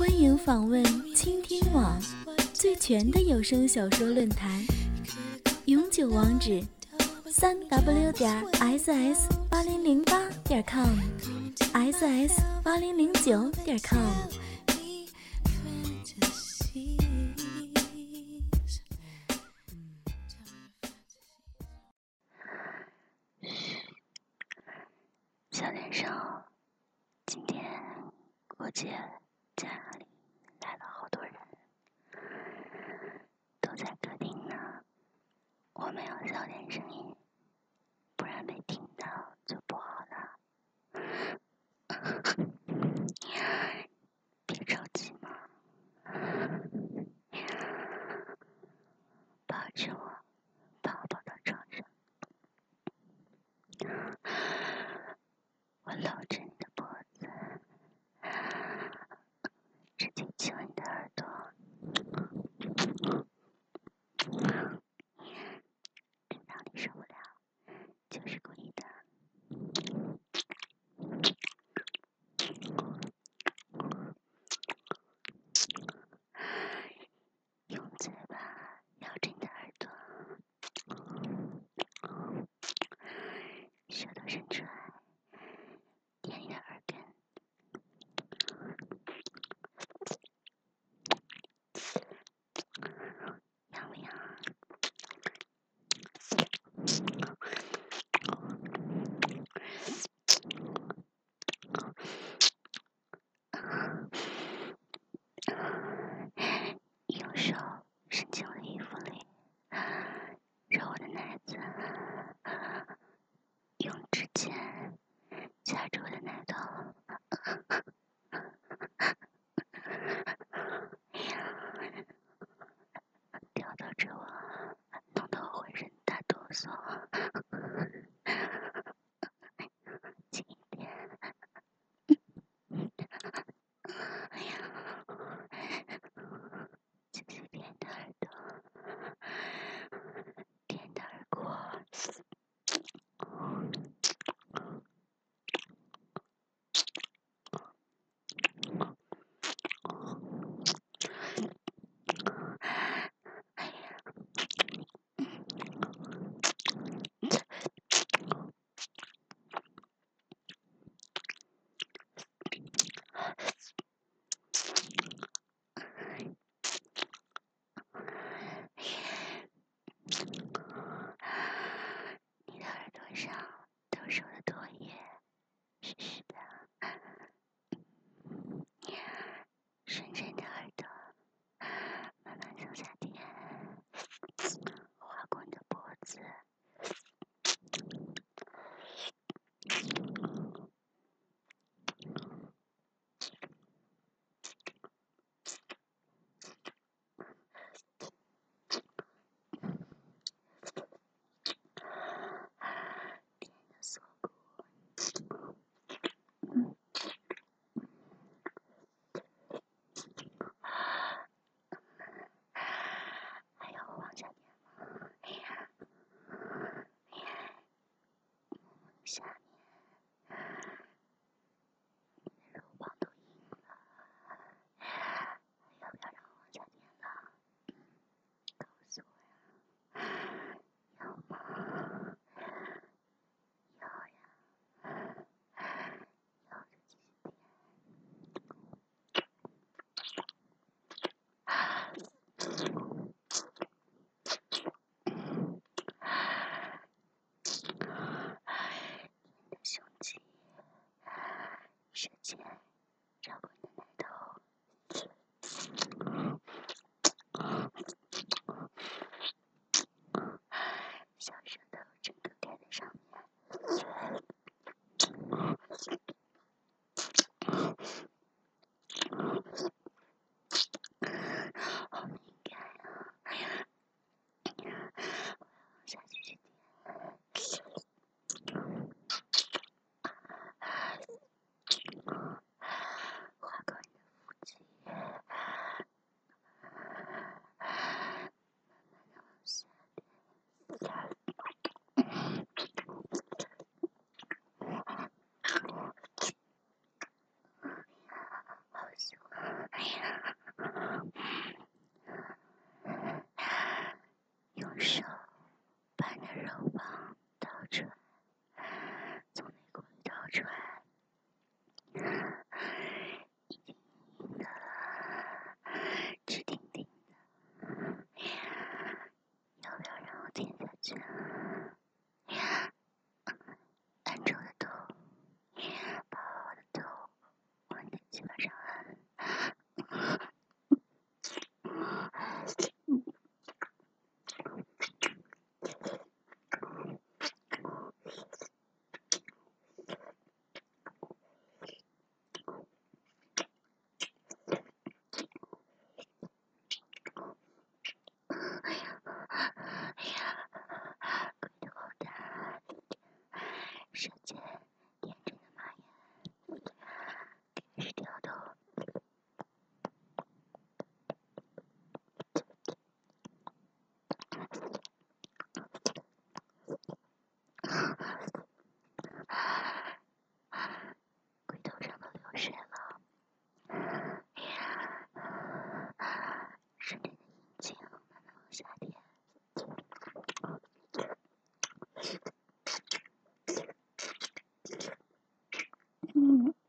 欢迎访问倾听网最全的有声小说论坛。永久网址三 w 点 ss 八零零八点 com ss 八零零九点 com 嘘小点声今天过节家里来了好多人都在客厅呢。我们要小点声音。Ciężko. 喜欢上 Mm.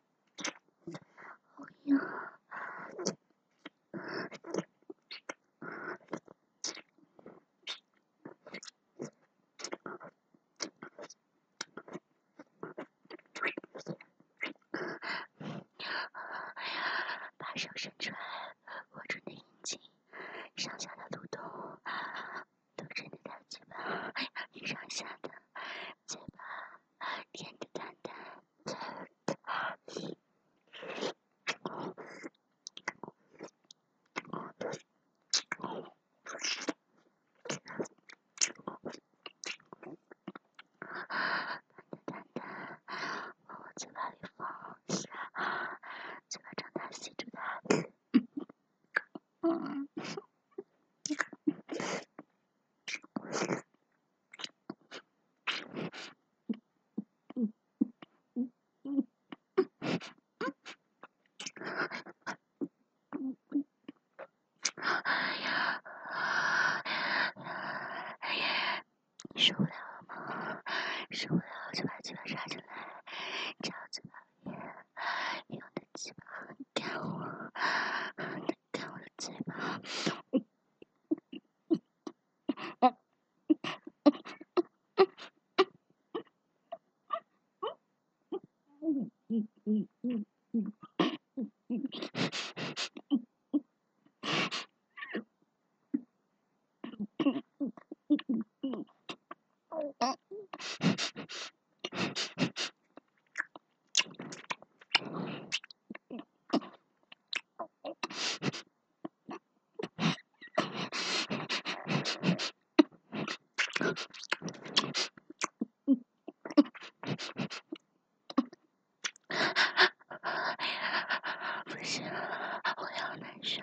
我要难受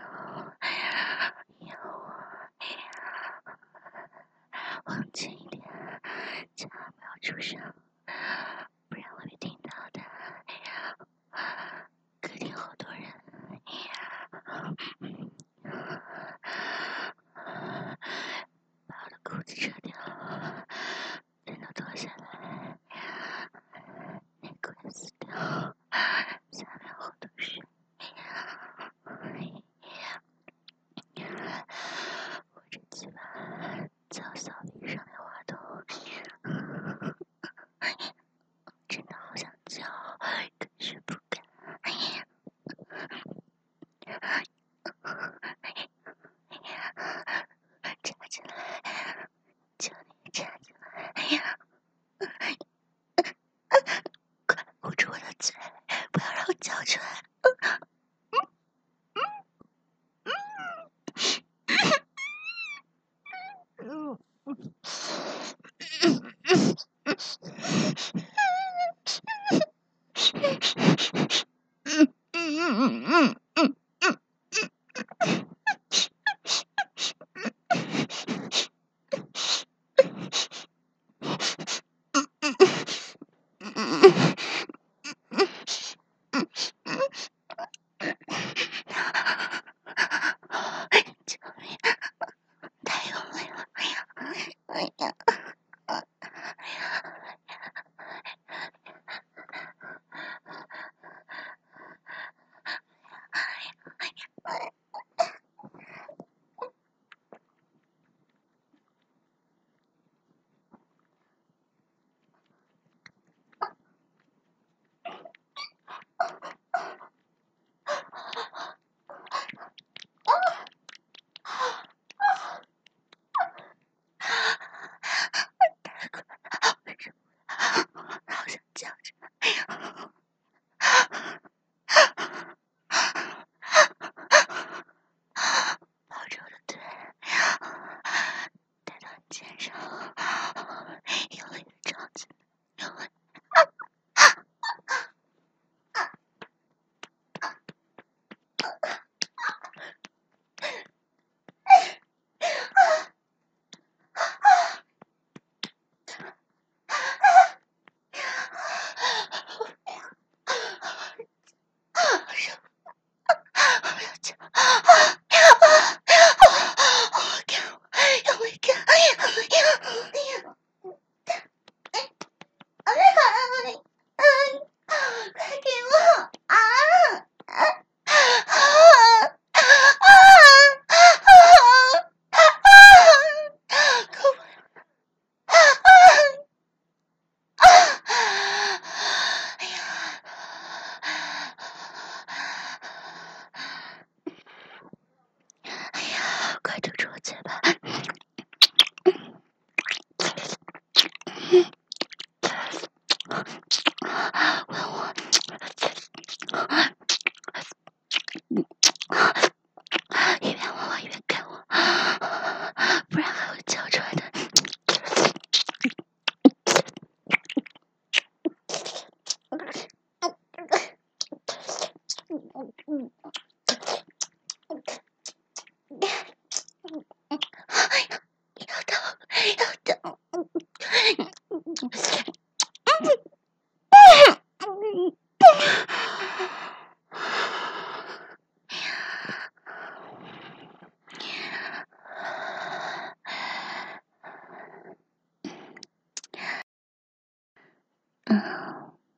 嗯，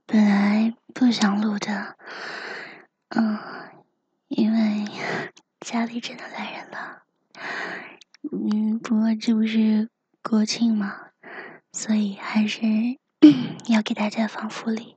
本来不想录的，真的来人了。嗯，不过这不是国庆嘛，所以还是 要给大家放福利。